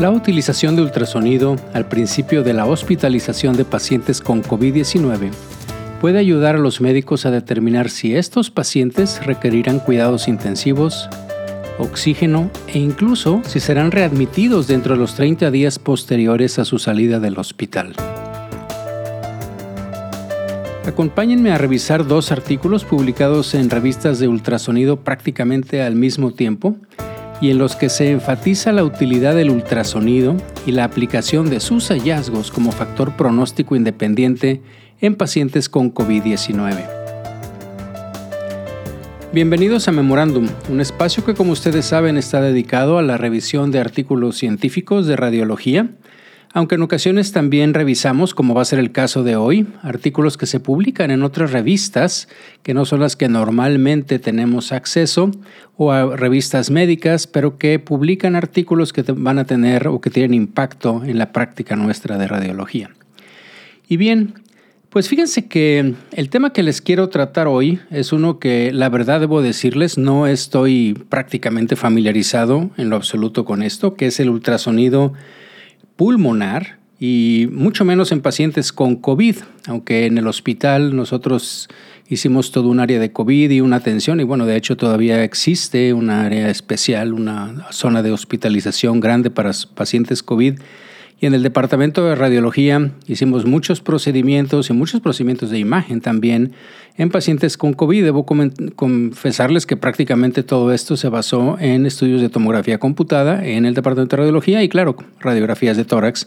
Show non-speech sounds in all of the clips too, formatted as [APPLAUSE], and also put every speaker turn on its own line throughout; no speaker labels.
La utilización de ultrasonido al principio de la hospitalización de pacientes con COVID-19 puede ayudar a los médicos a determinar si estos pacientes requerirán cuidados intensivos, oxígeno e incluso si serán readmitidos dentro de los 30 días posteriores a su salida del hospital. Acompáñenme a revisar dos artículos publicados en revistas de ultrasonido prácticamente al mismo tiempo y en los que se enfatiza la utilidad del ultrasonido y la aplicación de sus hallazgos como factor pronóstico independiente en pacientes con COVID-19. Bienvenidos a Memorándum, un espacio que como ustedes saben está dedicado a la revisión de artículos científicos de radiología, aunque en ocasiones también revisamos, como va a ser el caso de hoy, artículos que se publican en otras revistas que no son las que normalmente tenemos acceso, o a revistas médicas, pero que publican artículos que van a tener o que tienen impacto en la práctica nuestra de radiología. Y bien, pues fíjense que el tema que les quiero tratar hoy es uno que la verdad debo decirles no estoy prácticamente familiarizado en lo absoluto con esto, que es el ultrasonido pulmonar y mucho menos en pacientes con COVID, aunque en el hospital nosotros hicimos todo un área de COVID y una atención y bueno, de hecho todavía existe una área especial, una zona de hospitalización grande para pacientes COVID y en el departamento de radiología hicimos muchos procedimientos y muchos procedimientos de imagen también en pacientes con COVID. Debo confesarles que prácticamente todo esto se basó en estudios de tomografía computada en el departamento de radiología y claro, radiografías de tórax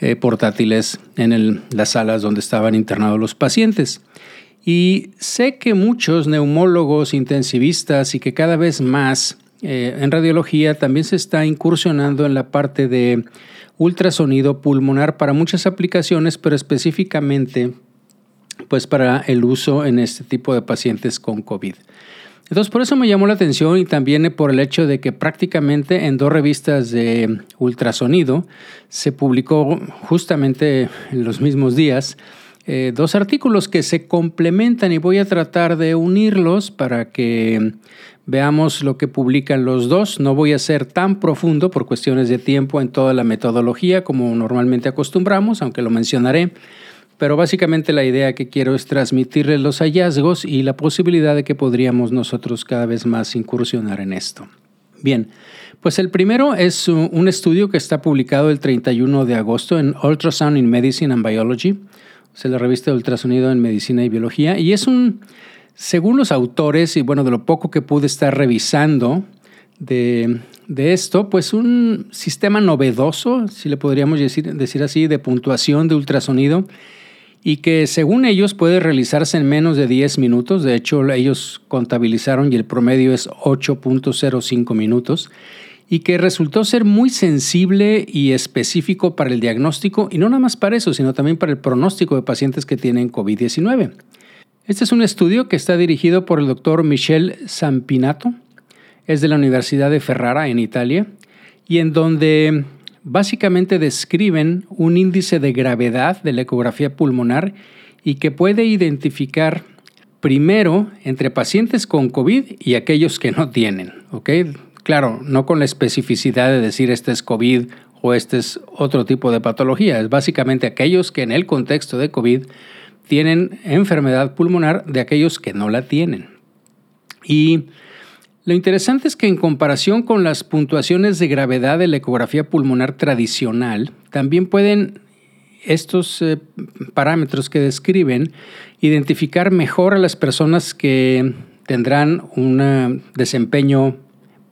eh, portátiles en las salas donde estaban internados los pacientes. Y sé que muchos neumólogos intensivistas y que cada vez más eh, en radiología también se está incursionando en la parte de ultrasonido pulmonar para muchas aplicaciones, pero específicamente pues para el uso en este tipo de pacientes con COVID. Entonces por eso me llamó la atención y también por el hecho de que prácticamente en dos revistas de ultrasonido se publicó justamente en los mismos días eh, dos artículos que se complementan y voy a tratar de unirlos para que veamos lo que publican los dos. No voy a ser tan profundo por cuestiones de tiempo en toda la metodología como normalmente acostumbramos, aunque lo mencionaré. Pero básicamente la idea que quiero es transmitirles los hallazgos y la posibilidad de que podríamos nosotros cada vez más incursionar en esto. Bien, pues el primero es un estudio que está publicado el 31 de agosto en Ultrasound in Medicine and Biology es la revista de ultrasonido en medicina y biología, y es un, según los autores, y bueno, de lo poco que pude estar revisando de, esto, pues un sistema novedoso, si le podríamos decir, decir así, de puntuación de ultrasonido, y que según ellos puede realizarse en menos de 10 minutos, de hecho ellos contabilizaron y el promedio es 8.05 minutos, y que resultó ser muy sensible y específico para el diagnóstico y no nada más para eso, sino también para el pronóstico de pacientes que tienen COVID-19. Este es un estudio que está dirigido por el doctor Michel Sampinato, es de la Universidad de Ferrara en Italia, y en donde básicamente describen un índice de gravedad de la ecografía pulmonar y que puede identificar primero entre pacientes con COVID y aquellos que no tienen. Claro, no con la especificidad de decir este es COVID o este es otro tipo de patología. Es básicamente aquellos que en el contexto de COVID tienen enfermedad pulmonar de aquellos que no la tienen. Y lo interesante es que en comparación con las puntuaciones de gravedad de la ecografía pulmonar tradicional, también pueden estos eh, parámetros que describen identificar mejor a las personas que tendrán un desempeño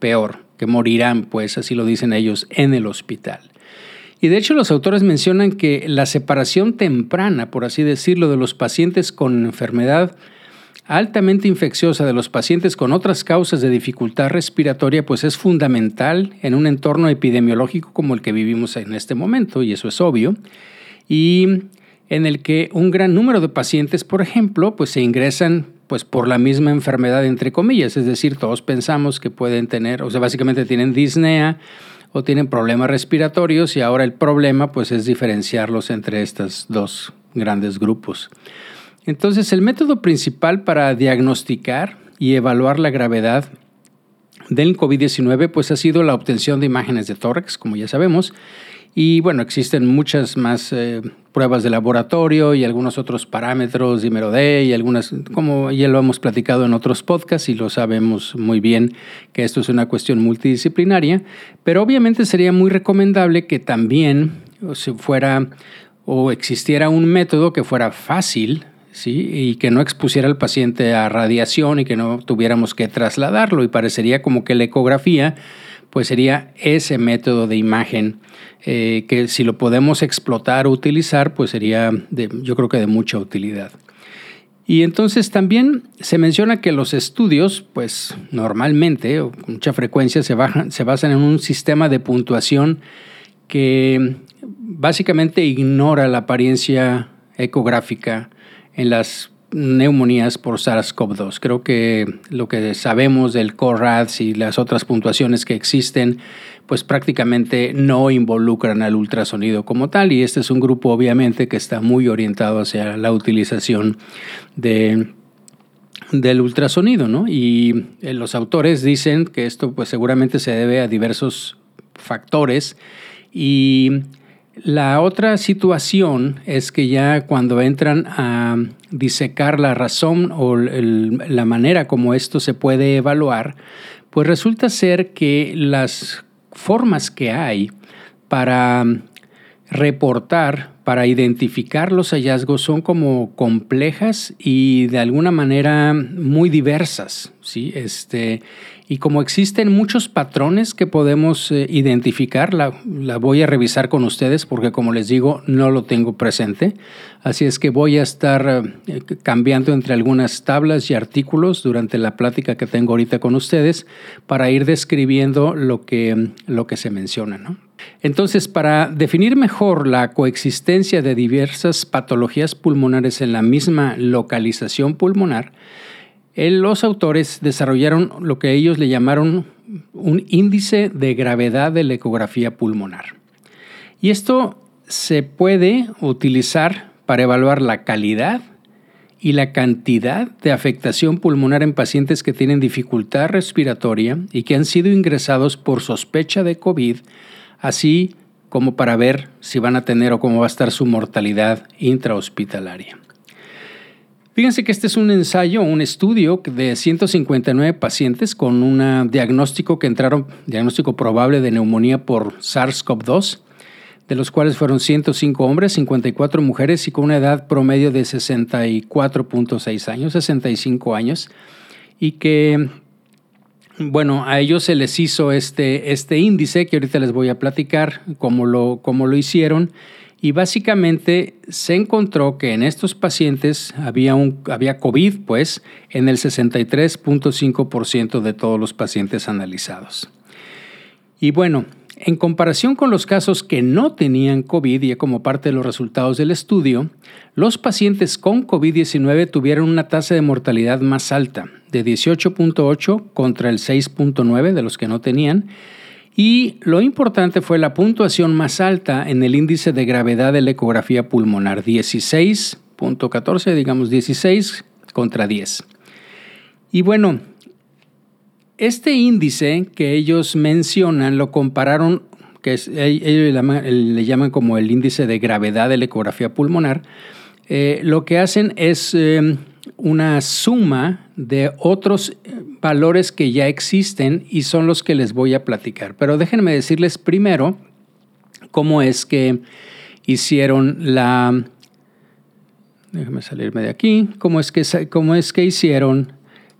peor, que morirán, pues así lo dicen ellos, en el hospital. Y de hecho los autores mencionan que la separación temprana, por así decirlo, de los pacientes con enfermedad altamente infecciosa de los pacientes con otras causas de dificultad respiratoria, pues es fundamental en un entorno epidemiológico como el que vivimos en este momento, y eso es obvio, y en el que un gran número de pacientes, por ejemplo, pues se ingresan pues por la misma enfermedad entre comillas, es decir, todos pensamos que pueden tener, o sea, básicamente tienen disnea o tienen problemas respiratorios y ahora el problema pues es diferenciarlos entre estos dos grandes grupos. Entonces, el método principal para diagnosticar y evaluar la gravedad del COVID-19 pues ha sido la obtención de imágenes de tórax, como ya sabemos, y bueno, existen muchas más eh, pruebas de laboratorio y algunos otros parámetros, dímero D y algunas, como ya lo hemos platicado en otros podcasts y lo sabemos muy bien que esto es una cuestión multidisciplinaria, pero obviamente sería muy recomendable que también se fuera o existiera un método que fuera fácil ¿sí? y que no expusiera al paciente a radiación y que no tuviéramos que trasladarlo y parecería como que la ecografía pues sería ese método de imagen eh, que si lo podemos explotar o utilizar, pues sería de, yo creo que de mucha utilidad. Y entonces también se menciona que los estudios, pues normalmente o con mucha frecuencia se, se basan en un sistema de puntuación que básicamente ignora la apariencia ecográfica en las neumonías por SARS-CoV-2. Creo que lo que sabemos del CORADS y las otras puntuaciones que existen, pues prácticamente no involucran al ultrasonido como tal y este es un grupo obviamente que está muy orientado hacia la utilización de del ultrasonido, ¿no? Y eh, los autores dicen que esto pues seguramente se debe a diversos factores y la otra situación es que ya cuando entran a disecar la razón o la manera como esto se puede evaluar, pues resulta ser que las formas que hay para reportar, para identificar los hallazgos son como complejas y de alguna manera muy diversas, ¿sí? Este, y como existen muchos patrones que podemos eh, identificar, la, voy a revisar con ustedes porque como les digo, no lo tengo presente. Así es que voy a estar eh, cambiando entre algunas tablas y artículos durante la plática que tengo ahorita con ustedes para ir describiendo lo que, lo que se menciona. Entonces, para definir mejor la coexistencia de diversas patologías pulmonares en la misma localización pulmonar, los autores desarrollaron lo que ellos le llamaron un índice de gravedad de la ecografía pulmonar. Y esto se puede utilizar para evaluar la calidad y la cantidad de afectación pulmonar en pacientes que tienen dificultad respiratoria y que han sido ingresados por sospecha de COVID, así como para ver si van a tener o cómo va a estar su mortalidad intrahospitalaria. Fíjense que este es un ensayo, un estudio de 159 pacientes con un diagnóstico que entraron, diagnóstico probable de neumonía por SARS-CoV-2, de los cuales fueron 105 hombres, 54 mujeres y con una edad promedio de 64.6 años, 65 años, y que, bueno, a ellos se les hizo este, este índice que ahorita les voy a platicar cómo lo, cómo lo hicieron y básicamente se encontró que en estos pacientes había, un, había COVID, pues, en el 63.5% de todos los pacientes analizados. Y bueno, en comparación con los casos que no tenían COVID y como parte de los resultados del estudio, los pacientes con COVID-19 tuvieron una tasa de mortalidad más alta, de 18.8 contra el 6.9 de los que no tenían, y lo importante fue la puntuación más alta en el índice de gravedad de la ecografía pulmonar, 16.14, digamos 16 contra 10. Y bueno, este índice que ellos mencionan lo compararon, que ellos le llaman, como el índice de gravedad de la ecografía pulmonar, eh, lo que hacen es eh, una suma de otros eh, valores que ya existen y son los que les voy a platicar. Pero déjenme decirles primero cómo es que hicieron la... Déjenme salirme de aquí. Cómo es que, cómo es que hicieron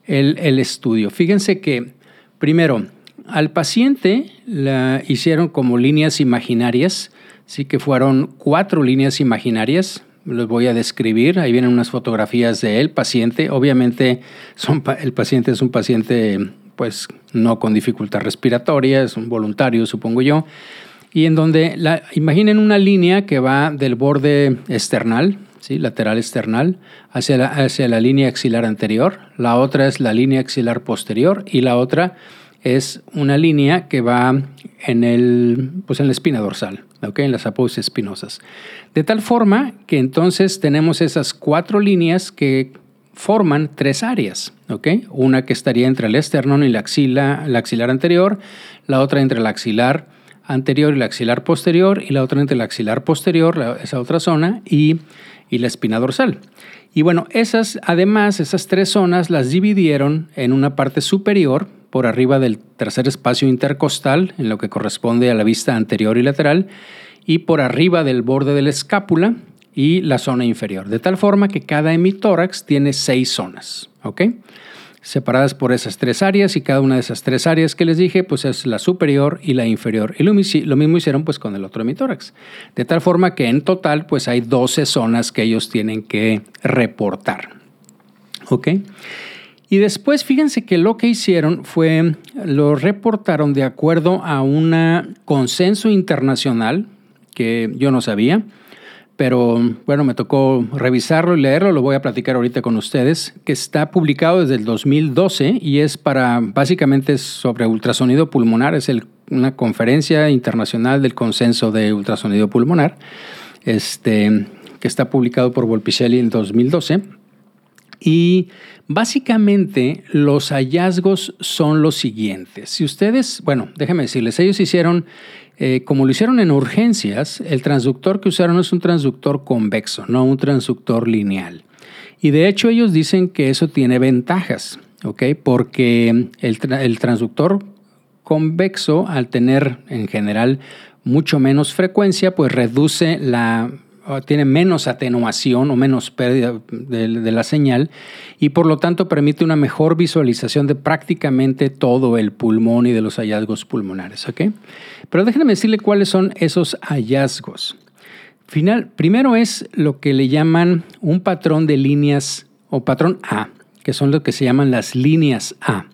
el, el estudio. Fíjense que, primero, al paciente la hicieron como líneas imaginarias, sí que fueron cuatro líneas imaginarias los voy a describir. Ahí vienen unas fotografías de él, paciente. Obviamente son, el paciente es un paciente pues no con dificultad respiratoria, es un voluntario, supongo yo. Y en donde, la, imaginen una línea que va del borde external, ¿sí? lateral external, hacia la, hacia la línea axilar anterior. La otra es la línea axilar posterior y la otra es una línea que va en, el, pues en la espina dorsal, en las apófisis espinosas. De tal forma que entonces tenemos esas cuatro líneas que forman tres áreas, ¿ok? Una que estaría entre el esternón y la, axila, la axilar anterior, la otra entre el axilar anterior y la axilar posterior, y la otra entre el axilar posterior, esa otra zona, y, y la espina dorsal. Y bueno, esas, además, esas tres zonas las dividieron en una parte superior, por arriba del tercer espacio intercostal, en lo que corresponde a la vista anterior y lateral, y por arriba del borde de la escápula y la zona inferior, de tal forma que cada hemitórax tiene seis zonas, ¿ok? Separadas por esas tres áreas y cada una de esas tres áreas que les dije, pues es la superior y la inferior. Y lo, mismo hicieron pues con el otro hemitórax. De tal forma que en total pues hay 12 zonas que ellos tienen que reportar, ¿ok? Y después fíjense que lo que hicieron fue, lo reportaron de acuerdo a un consenso internacional que yo no sabía, pero bueno, me tocó revisarlo y leerlo, lo voy a platicar ahorita con ustedes, que está publicado desde el 2012 y es para, básicamente sobre ultrasonido pulmonar, es una conferencia internacional del consenso de ultrasonido pulmonar, este, que está publicado por Volpicelli en 2012. Y básicamente los hallazgos son los siguientes. Si ustedes, bueno, déjenme decirles, ellos hicieron, eh, como lo hicieron en urgencias, el transductor que usaron es un transductor convexo, no un transductor lineal. Y de hecho ellos dicen que eso tiene ventajas, ¿ok? Porque el, el transductor convexo, al tener en general mucho menos frecuencia, pues reduce la tiene menos atenuación o menos pérdida de, la señal y por lo tanto permite una mejor visualización de prácticamente todo el pulmón y de los hallazgos pulmonares. Pero déjenme decirle cuáles son esos hallazgos. Final, primero es lo que le llaman un patrón de líneas o patrón A, que son lo que se llaman las líneas A.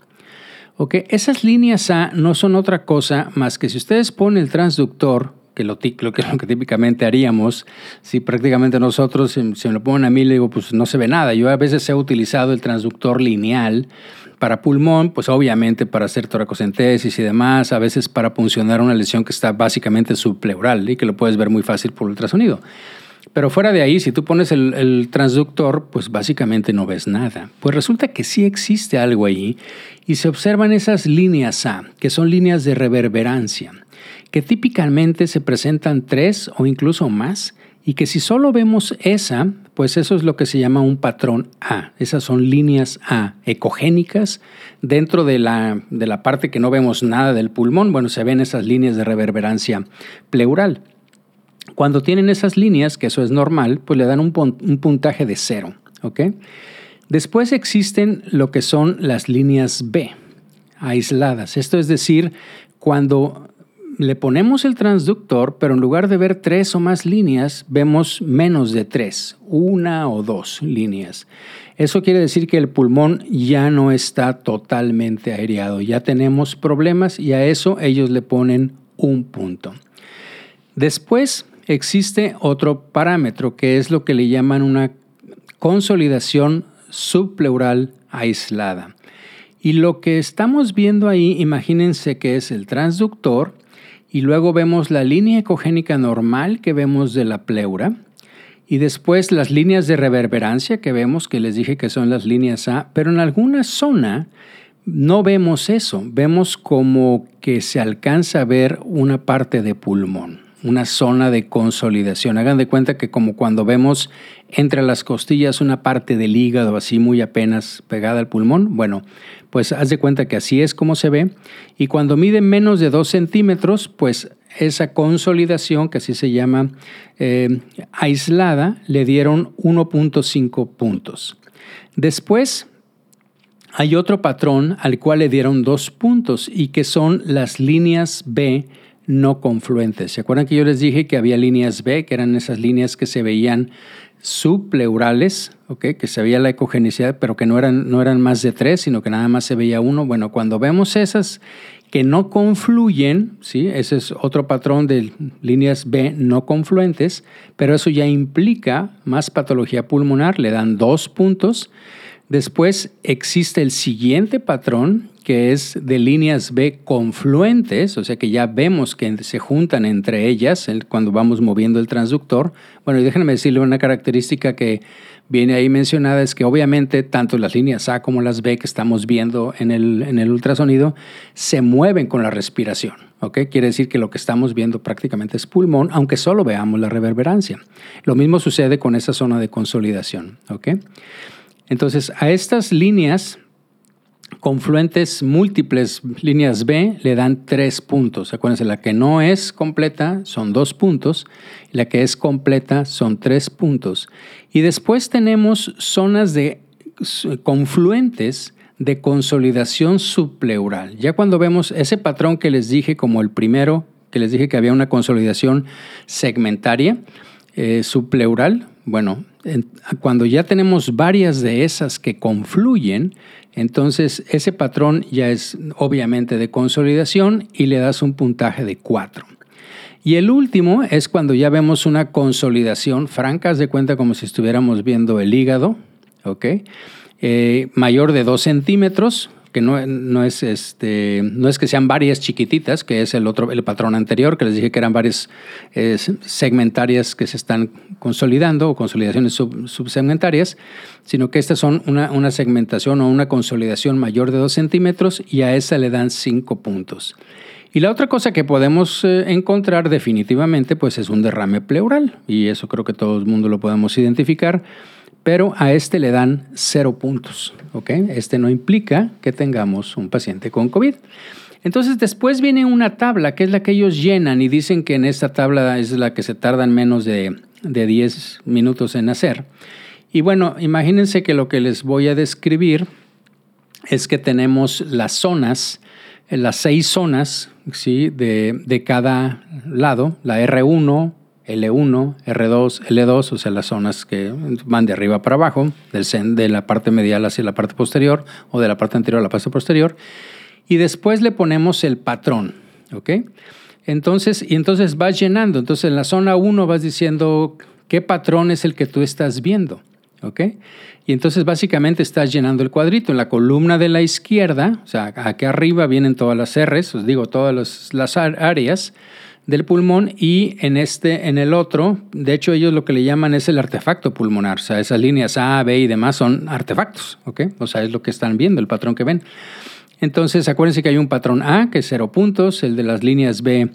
Esas líneas A no son otra cosa más que si ustedes ponen el transductor que lo, que [LAUGHS] lo que típicamente haríamos, si prácticamente nosotros, si, me lo ponen a mí, le digo, pues no se ve nada. Yo a veces he utilizado el transductor lineal para pulmón, pues obviamente para hacer toracocentesis y demás, a veces para funcionar una lesión que está básicamente subpleural y que lo puedes ver muy fácil por ultrasonido. Pero fuera de ahí, si tú pones el, el, transductor, pues básicamente no ves nada. Pues resulta que sí existe algo ahí y se observan esas líneas A, que son líneas de reverberancia que típicamente se presentan tres o incluso más y que si solo vemos esa, pues eso es lo que se llama un patrón A. Esas son líneas A ecogénicas. Dentro de la, de la parte que no vemos nada del pulmón, bueno, se ven esas líneas de reverberancia pleural. Cuando tienen esas líneas, que eso es normal, pues le dan un, un puntaje de cero. Después existen lo que son las líneas B, aisladas. Esto es decir, cuando le ponemos el transductor, pero en lugar de ver tres o más líneas, vemos menos de tres, una o dos líneas. Eso quiere decir que el pulmón ya no está totalmente aireado, ya tenemos problemas y a eso ellos le ponen un punto. Después existe otro parámetro que es lo que le llaman una consolidación subpleural aislada. Y lo que estamos viendo ahí, imagínense que es el transductor y luego vemos la línea ecogénica normal que vemos de la pleura y después las líneas de reverberancia que vemos, que les dije que son las líneas A, pero en alguna zona no vemos eso, vemos como que se alcanza a ver una parte de pulmón, una zona de consolidación. Hagan de cuenta que como cuando vemos entre las costillas una parte del hígado así muy apenas pegada al pulmón, bueno, pues haz de cuenta que así es como se ve. Y cuando mide menos de 2 centímetros, pues esa consolidación, que así se llama eh, aislada, le dieron 1.5 puntos. Después hay otro patrón al cual le dieron dos puntos y que son las líneas B no confluentes. ¿Se acuerdan que yo les dije que había líneas B, que eran esas líneas que se veían subpleurales, ¿okay? que se veía la ecogenicidad, pero que no eran, no eran más de tres, sino que nada más se veía uno. Bueno, cuando vemos esas que no confluyen, ¿sí? ese es otro patrón de líneas B no confluentes, pero eso ya implica más patología pulmonar, le dan dos puntos. Después existe el siguiente patrón, que es de líneas B confluentes, o sea que ya vemos que se juntan entre ellas cuando vamos moviendo el transductor. Bueno, y déjenme decirle una característica que viene ahí mencionada, es que obviamente tanto las líneas A como las B que estamos viendo en el, en el ultrasonido se mueven con la respiración. ¿ok? Quiere decir que lo que estamos viendo prácticamente es pulmón, aunque solo veamos la reverberancia. Lo mismo sucede con esa zona de consolidación. ¿ok? Entonces, a estas líneas confluentes múltiples líneas B le dan tres puntos. Acuérdense, la que no es completa son dos puntos, la que es completa son tres puntos. Y después tenemos zonas de confluentes de consolidación subpleural. Ya cuando vemos ese patrón que les dije como el primero, que les dije que había una consolidación segmentaria eh, subpleural, bueno, cuando ya tenemos varias de esas que confluyen, entonces ese patrón ya es obviamente de consolidación y le das un puntaje de 4. Y el último es cuando ya vemos una consolidación franca, de cuenta como si estuviéramos viendo el hígado, ¿ok? Eh, mayor de 2 centímetros, que no, no, es este, no es que sean varias chiquititas, que es el otro, el patrón anterior, que les dije que eran varias eh, segmentarias que se están consolidando o consolidaciones subsegmentarias, sino que estas son una, una, segmentación o una consolidación mayor de 2 centímetros y a esa le dan 5 puntos. Y la otra cosa que podemos eh, encontrar definitivamente pues es un derrame pleural y eso creo que todo el mundo lo podemos identificar pero a este le dan cero puntos. Este no implica que tengamos un paciente con COVID. Entonces después viene una tabla que es la que ellos llenan y dicen que en esta tabla es la que se tardan menos de, de 10 minutos en hacer. Y bueno, imagínense que lo que les voy a describir es que tenemos las zonas, las seis zonas ¿sí? de, de cada lado, la R1, L1, R2, L2, o sea, las zonas que van de arriba para abajo, del de la parte medial hacia la parte posterior o de la parte anterior a la parte posterior. Y después le ponemos el patrón, ¿ok? Entonces, y entonces vas llenando. Entonces, en la zona 1 vas diciendo qué patrón es el que tú estás viendo, ¿ok? Y entonces básicamente estás llenando el cuadrito. En la columna de la izquierda, o sea, aquí arriba vienen todas las R's, os digo, todas las áreas del pulmón y en este, en el otro, de hecho ellos lo que le llaman es el artefacto pulmonar, o sea, esas líneas A, B y demás son artefactos, ¿ok? O sea, es lo que están viendo, el patrón que ven. Entonces, acuérdense que hay un patrón A, que es cero puntos, el de las líneas B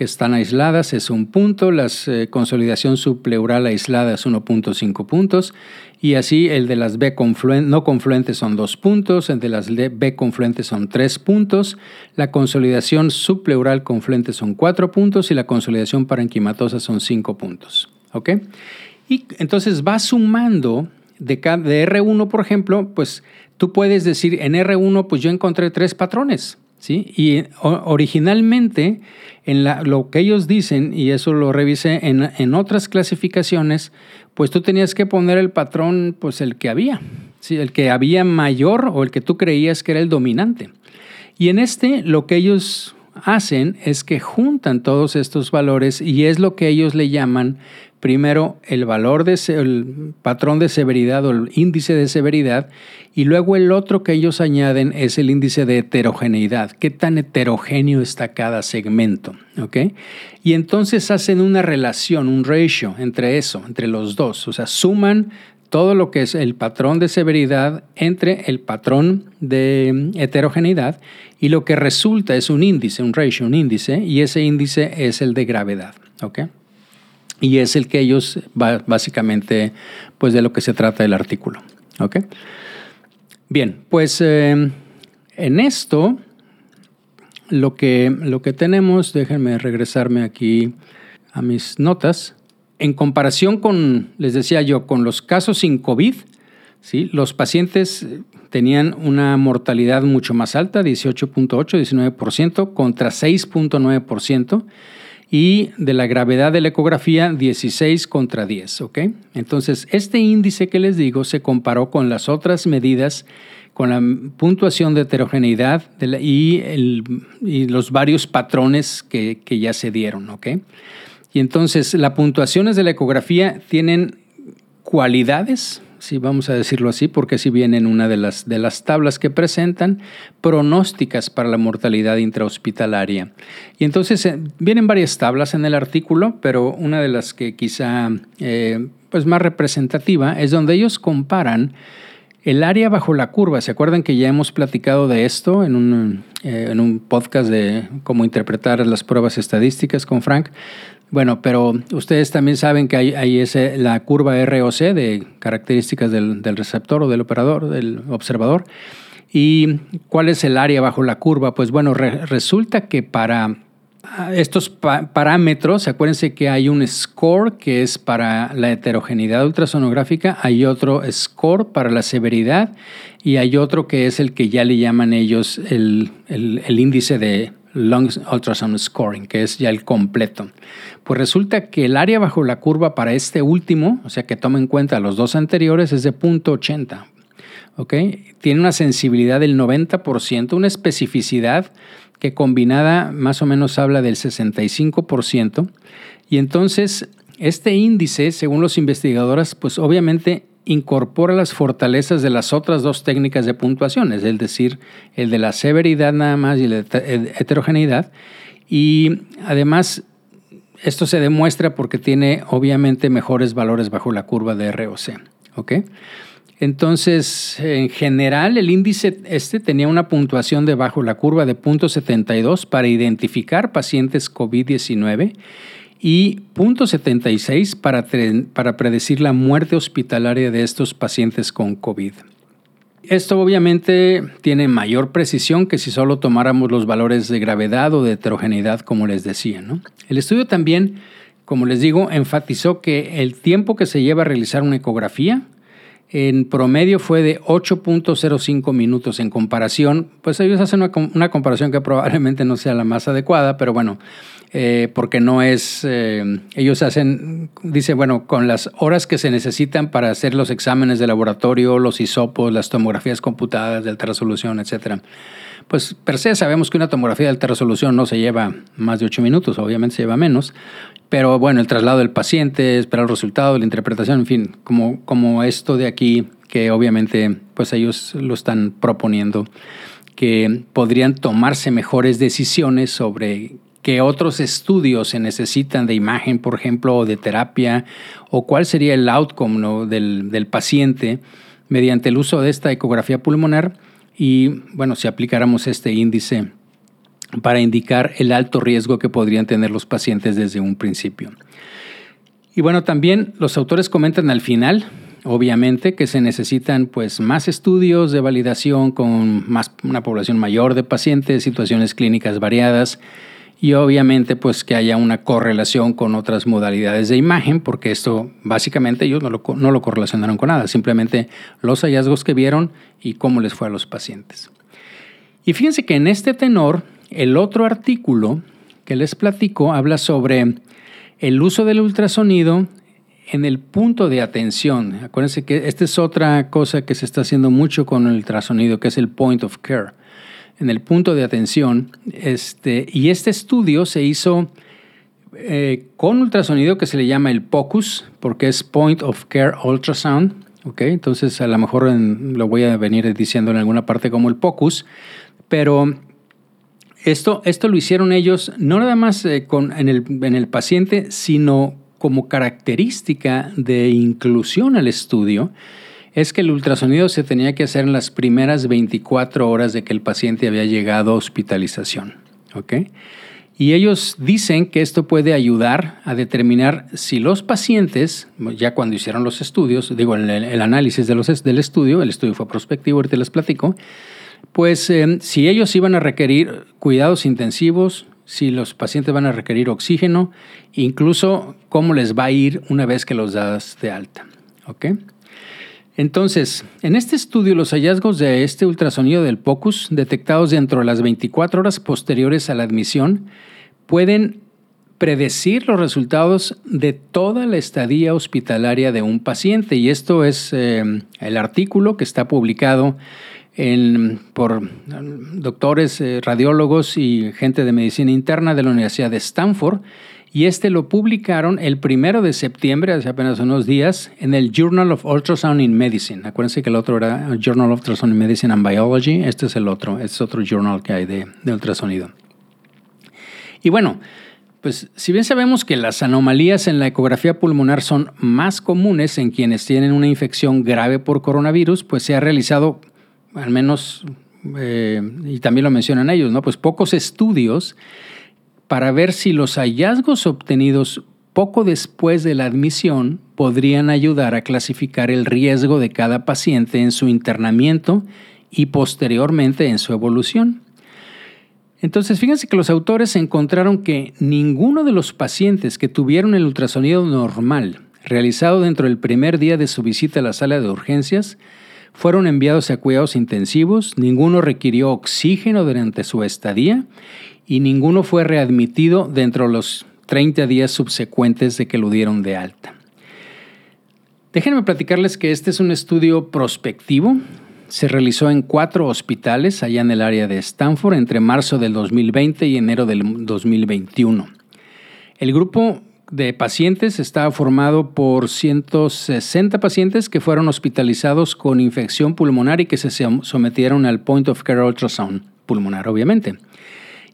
que están aisladas es un punto, la eh, consolidación subpleural aislada es 1.5 puntos y así el de las B no confluentes son dos puntos, el de las B confluentes son tres puntos, la consolidación subpleural confluente son cuatro puntos y la consolidación parenquimatosa son cinco puntos. ¿Ok? Y entonces va sumando de, de R1, por ejemplo, pues tú puedes decir en R1, pues yo encontré tres patrones. ¿Sí? Y originalmente, en lo que ellos dicen, y eso lo revisé en, en, otras clasificaciones, pues tú tenías que poner el patrón, pues el que había, ¿sí? el que había mayor o el que tú creías que era el dominante. Y en este lo que ellos hacen es que juntan todos estos valores y es lo que ellos le llaman primero el valor de el patrón de severidad o el índice de severidad y luego el otro que ellos añaden es el índice de heterogeneidad, qué tan heterogéneo está cada segmento. Y entonces hacen una relación, un ratio entre eso, entre los dos, o sea, suman todo lo que es el patrón de severidad entre el patrón de heterogeneidad y lo que resulta es un índice, un ratio, un índice, y ese índice es el de gravedad. Y es el que ellos, básicamente, pues de lo que se trata el artículo. Bien, pues eh, en esto, lo que, lo que tenemos, déjenme regresarme aquí a mis notas. En comparación con, les decía yo, con los casos sin COVID, ¿sí? los pacientes tenían una mortalidad mucho más alta, 18.8, 19%, contra 6.9% y de la gravedad de la ecografía 16 contra 10. ¿ok? Entonces, este índice que les digo se comparó con las otras medidas, con la puntuación de heterogeneidad y, los varios patrones que, ya se dieron. ¿ok? Y entonces, las puntuaciones de la ecografía tienen cualidades si vamos a decirlo así, porque si viene en una de las, de las tablas que presentan, pronósticas para la mortalidad intrahospitalaria. Y entonces eh, vienen varias tablas en el artículo, pero una de las que quizá eh, pues más representativa es donde ellos comparan el área bajo la curva, ¿se acuerdan que ya hemos platicado de esto en un, eh, en un podcast de cómo interpretar las pruebas estadísticas con Frank? Bueno, pero ustedes también saben que hay, hay ese, la curva ROC de características del, receptor o del operador, del observador. ¿Y cuál es el área bajo la curva? Pues bueno, resulta que para estos parámetros, acuérdense que hay un score que es para la heterogeneidad ultrasonográfica, hay otro score para la severidad y hay otro que es el que ya le llaman ellos el, el índice de Long Ultrasound Scoring, que es ya el completo. Pues resulta que el área bajo la curva para este último, o sea que toma en cuenta los dos anteriores, es de 0.80. Tiene una sensibilidad del 90%, una especificidad que combinada más o menos habla del 65%. Y entonces este índice, según los investigadores, pues obviamente incorpora las fortalezas de las otras dos técnicas de puntuación, es decir, el de la severidad nada más y la heterogeneidad. Y además, esto se demuestra porque tiene obviamente mejores valores bajo la curva de ROC. Entonces, en general, el índice este tenía una puntuación debajo la curva de 0.72 para identificar pacientes COVID-19 y 0.76 para, para predecir la muerte hospitalaria de estos pacientes con COVID. Esto obviamente tiene mayor precisión que si solo tomáramos los valores de gravedad o de heterogeneidad, como les decía. El estudio también, como les digo, enfatizó que el tiempo que se lleva a realizar una ecografía en promedio fue de 8.05 minutos en comparación, pues ellos hacen una, comparación que probablemente no sea la más adecuada, pero bueno, eh, porque no es, eh, ellos hacen, dice, bueno, con las horas que se necesitan para hacer los exámenes de laboratorio, los hisopos, las tomografías computadas de alta resolución, etcétera. Pues per se sabemos que una tomografía de alta resolución no se lleva más de 8 minutos, obviamente se lleva menos, pero bueno, el traslado del paciente, esperar el resultado, la interpretación, en fin, como, como esto de aquí, que obviamente pues ellos lo están proponiendo, que podrían tomarse mejores decisiones sobre qué otros estudios se necesitan de imagen, por ejemplo, o de terapia, o cuál sería el outcome del, del paciente mediante el uso de esta ecografía pulmonar y bueno, si aplicáramos este índice para indicar el alto riesgo que podrían tener los pacientes desde un principio. Y bueno, también los autores comentan al final, obviamente, que se necesitan pues más estudios de validación con más, una población mayor de pacientes, situaciones clínicas variadas y obviamente pues que haya una correlación con otras modalidades de imagen, porque esto básicamente ellos no lo, no lo correlacionaron con nada, simplemente los hallazgos que vieron y cómo les fue a los pacientes. Y fíjense que en este tenor, el otro artículo que les platico habla sobre el uso del ultrasonido en el punto de atención. Acuérdense que esta es otra cosa que se está haciendo mucho con el ultrasonido, que es el point of care en el punto de atención. Este, y este estudio se hizo eh, con ultrasonido que se le llama el POCUS, porque es Point of Care Ultrasound. ¿okay? Entonces, a lo mejor lo voy a venir diciendo en alguna parte como el POCUS, pero esto, esto lo hicieron ellos no nada más eh, con, en, el, en el paciente, sino como característica de inclusión al estudio es que el ultrasonido se tenía que hacer en las primeras 24 horas de que el paciente había llegado a hospitalización. Y ellos dicen que esto puede ayudar a determinar si los pacientes, ya cuando hicieron los estudios, digo, el, el análisis de los, del estudio, el estudio fue prospectivo, ahorita les platico, pues eh, si ellos iban a requerir cuidados intensivos, si los pacientes van a requerir oxígeno, incluso cómo les va a ir una vez que los das de alta. ¿ok?, entonces, en este estudio, los hallazgos de este ultrasonido del POCUS, detectados dentro de las 24 horas posteriores a la admisión, pueden predecir los resultados de toda la estadía hospitalaria de un paciente. Y esto es eh, el artículo que está publicado por doctores, eh, radiólogos y gente de medicina interna de la Universidad de Stanford y este lo publicaron el primero de septiembre, hace apenas unos días, en el Journal of Ultrasound in Medicine. Acuérdense que el otro era Journal of Ultrasound in Medicine and Biology, este es el otro, este es otro journal que hay de, ultrasonido. Y bueno, pues si bien sabemos que las anomalías en la ecografía pulmonar son más comunes en quienes tienen una infección grave por coronavirus, pues se ha realizado al menos, eh, y también lo mencionan ellos, ¿no? Pues pocos estudios para ver si los hallazgos obtenidos poco después de la admisión podrían ayudar a clasificar el riesgo de cada paciente en su internamiento y posteriormente en su evolución. Entonces, fíjense que los autores encontraron que ninguno de los pacientes que tuvieron el ultrasonido normal realizado dentro del primer día de su visita a la sala de urgencias fueron enviados a cuidados intensivos, ninguno requirió oxígeno durante su estadía y ninguno fue readmitido dentro de los 30 días subsecuentes de que lo dieron de alta. Déjenme platicarles que este es un estudio prospectivo. Se realizó en cuatro hospitales allá en el área de Stanford entre marzo del 2020 y enero del 2021. El grupo de pacientes estaba formado por 160 pacientes que fueron hospitalizados con infección pulmonar y que se sometieron al Point of Care Ultrasound pulmonar, obviamente.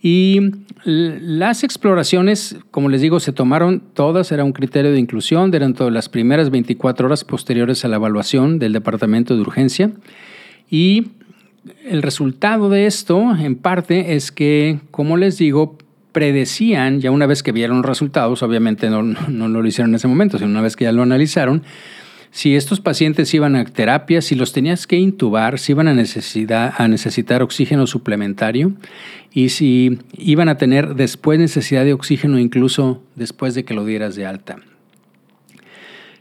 Y las exploraciones, como les digo, se tomaron todas, era un criterio de inclusión durante las primeras 24 horas posteriores a la evaluación del departamento de urgencia. Y el resultado de esto, en parte, es que, como les digo, predecían, ya una vez que vieron resultados, obviamente no, no, no lo hicieron en ese momento, sino una vez que ya lo analizaron, si estos pacientes iban a terapia, si los tenías que intubar, si iban a, a necesitar oxígeno suplementario y si iban a tener después necesidad de oxígeno incluso después de que lo dieras de alta.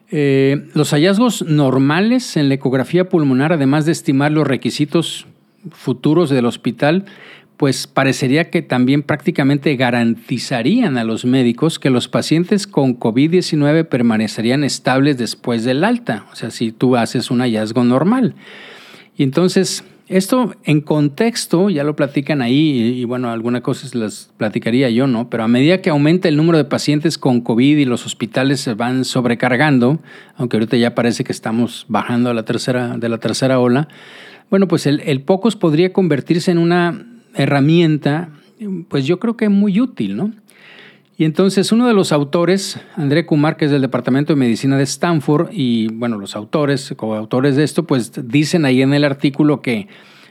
Eh, los hallazgos normales en la ecografía pulmonar, además de estimar los requisitos futuros del hospital, pues parecería que también prácticamente garantizarían a los médicos que los pacientes con COVID-19 permanecerían estables después del alta, o sea, si tú haces un hallazgo normal. Y entonces, esto en contexto, ya lo platican ahí, y, bueno, algunas cosas las platicaría yo, ¿no? Pero a medida que aumenta el número de pacientes con COVID y los hospitales se van sobrecargando, aunque ahorita ya parece que estamos bajando a la tercera, de la tercera ola, bueno, pues el, el POCUS podría convertirse en una herramienta, pues yo creo que es muy útil, ¿no? Y entonces uno de los autores, André Kumar, que es del Departamento de Medicina de Stanford, y bueno, los autores, coautores de esto, pues dicen ahí en el artículo que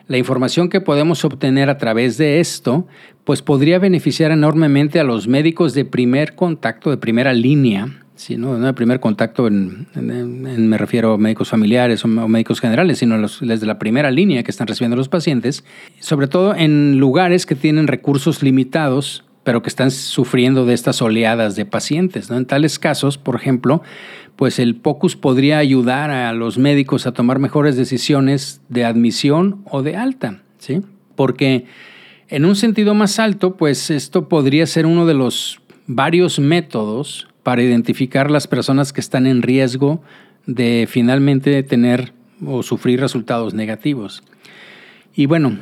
la información que podemos obtener a través de esto, pues podría beneficiar enormemente a los médicos de primer contacto, de primera línea, Sí, no, no el primer contacto, en, me refiero a médicos familiares o, médicos generales, sino los, de la primera línea que están recibiendo los pacientes, sobre todo en lugares que tienen recursos limitados, pero que están sufriendo de estas oleadas de pacientes. ¿no? En tales casos, por ejemplo, pues el POCUS podría ayudar a los médicos a tomar mejores decisiones de admisión o de alta, ¿sí? Porque en un sentido más alto, pues esto podría ser uno de los varios métodos para identificar las personas que están en riesgo de finalmente tener o sufrir resultados negativos. Y bueno,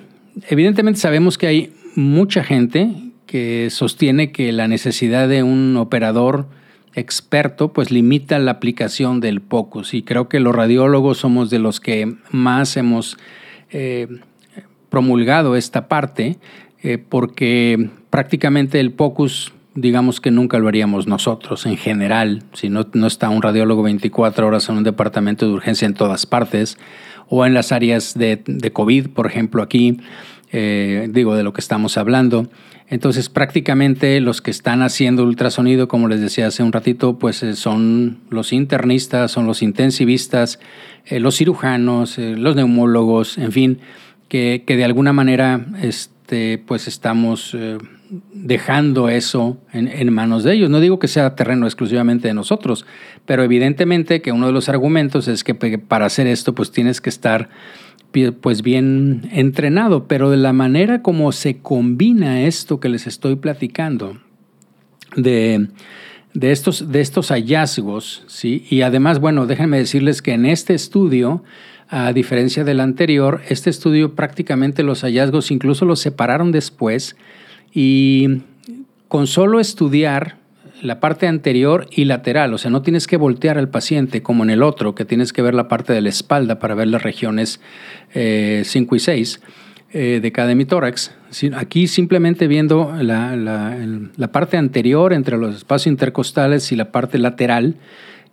evidentemente sabemos que hay mucha gente que sostiene que la necesidad de un operador experto pues limita la aplicación del POCUS y creo que los radiólogos somos de los que más hemos eh, promulgado esta parte eh, porque prácticamente el POCUS digamos que nunca lo haríamos nosotros en general, si no, no está un radiólogo 24 horas en un departamento de urgencia en todas partes, o en las áreas de, de COVID, por ejemplo, aquí, eh, digo de lo que estamos hablando. Entonces prácticamente los que están haciendo ultrasonido, como les decía hace un ratito, pues eh, son los internistas, son los intensivistas, eh, los cirujanos, los neumólogos, en fin, que, que de alguna manera este, pues estamos dejando eso en, manos de ellos. No digo que sea terreno exclusivamente de nosotros, pero evidentemente que uno de los argumentos es que para hacer esto pues tienes que estar pues bien entrenado, pero de la manera como se combina esto que les estoy platicando, de, de, estos, de estos hallazgos, ¿sí? y además, bueno, déjenme decirles que en este estudio, a diferencia del anterior, este estudio prácticamente los hallazgos incluso los separaron después y con solo estudiar la parte anterior y lateral, o sea, no tienes que voltear al paciente como en el otro, que tienes que ver la parte de la espalda para ver las regiones 5 eh, y 6 eh, de cada hemitórax. Aquí simplemente viendo la, parte anterior entre los espacios intercostales y la parte lateral,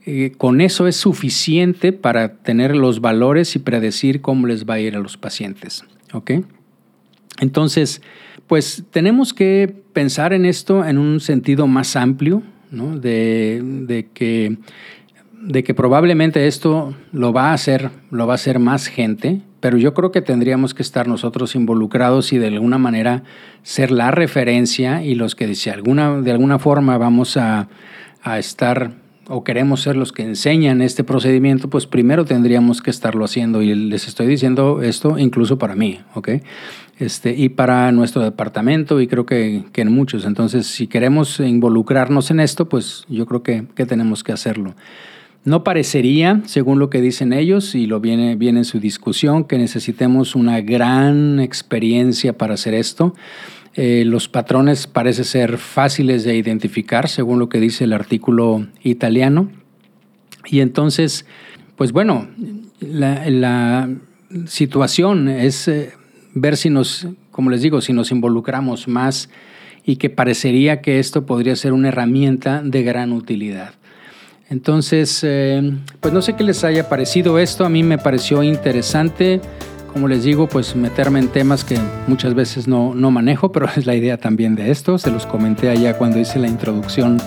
eh, con eso es suficiente para tener los valores y predecir cómo les va a ir a los pacientes. ¿ok? Entonces, pues tenemos que pensar en esto en un sentido más amplio, ¿no? de, que, probablemente esto lo va a hacer, lo va a hacer más gente, pero yo creo que tendríamos que estar nosotros involucrados y de alguna manera ser la referencia y los que si alguna, de alguna forma vamos a, a estar o queremos ser los que enseñan este procedimiento, pues primero tendríamos que estarlo haciendo. Y les estoy diciendo esto incluso para mí, ¿ok? Este, y para nuestro departamento y creo que, que en muchos. Entonces, si queremos involucrarnos en esto, pues yo creo que, que tenemos que hacerlo. No parecería, según lo que dicen ellos, y lo viene, viene en su discusión, que necesitemos una gran experiencia para hacer esto. Eh, los patrones parece ser fáciles de identificar, según lo que dice el artículo italiano. Y entonces, pues bueno, la, situación es eh, ver si nos, como les digo, si nos involucramos más y que parecería que esto podría ser una herramienta de gran utilidad. Entonces, eh, pues no sé qué les haya parecido esto, a mí me pareció interesante como les digo, pues meterme en temas que muchas veces no, no, manejo, pero [LAUGHS] es la idea también de esto. Se los comenté allá cuando hice la introducción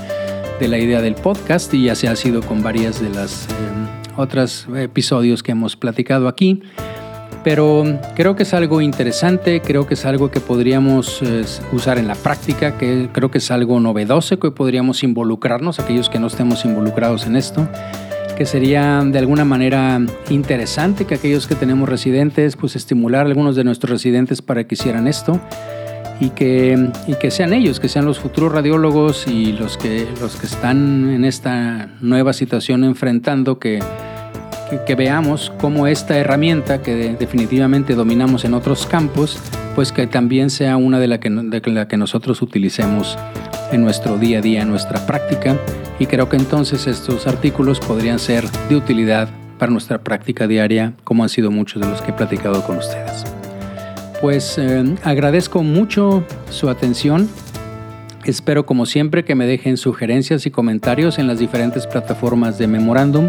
de la idea del podcast y ya se ha sido con varias de las eh, otros episodios que hemos platicado aquí. Pero creo que es algo interesante, creo que es algo que podríamos eh, usar en la práctica, que creo que es algo novedoso, que podríamos involucrarnos, aquellos que no estemos involucrados en esto que sería de alguna manera interesante que aquellos que tenemos residentes, pues estimular a algunos de nuestros residentes para que hicieran esto y que, y que sean ellos, que sean los futuros radiólogos y los que, los que están en esta nueva situación enfrentando, que, que, veamos cómo esta herramienta que definitivamente dominamos en otros campos, pues que también sea una de la que, nosotros utilicemos en nuestro día a día, en nuestra práctica y creo que entonces estos artículos podrían ser de utilidad para nuestra práctica diaria, como han sido muchos de los que he platicado con ustedes. Pues eh, agradezco mucho su atención. Espero como siempre que me dejen sugerencias y comentarios en las diferentes plataformas de Memorandum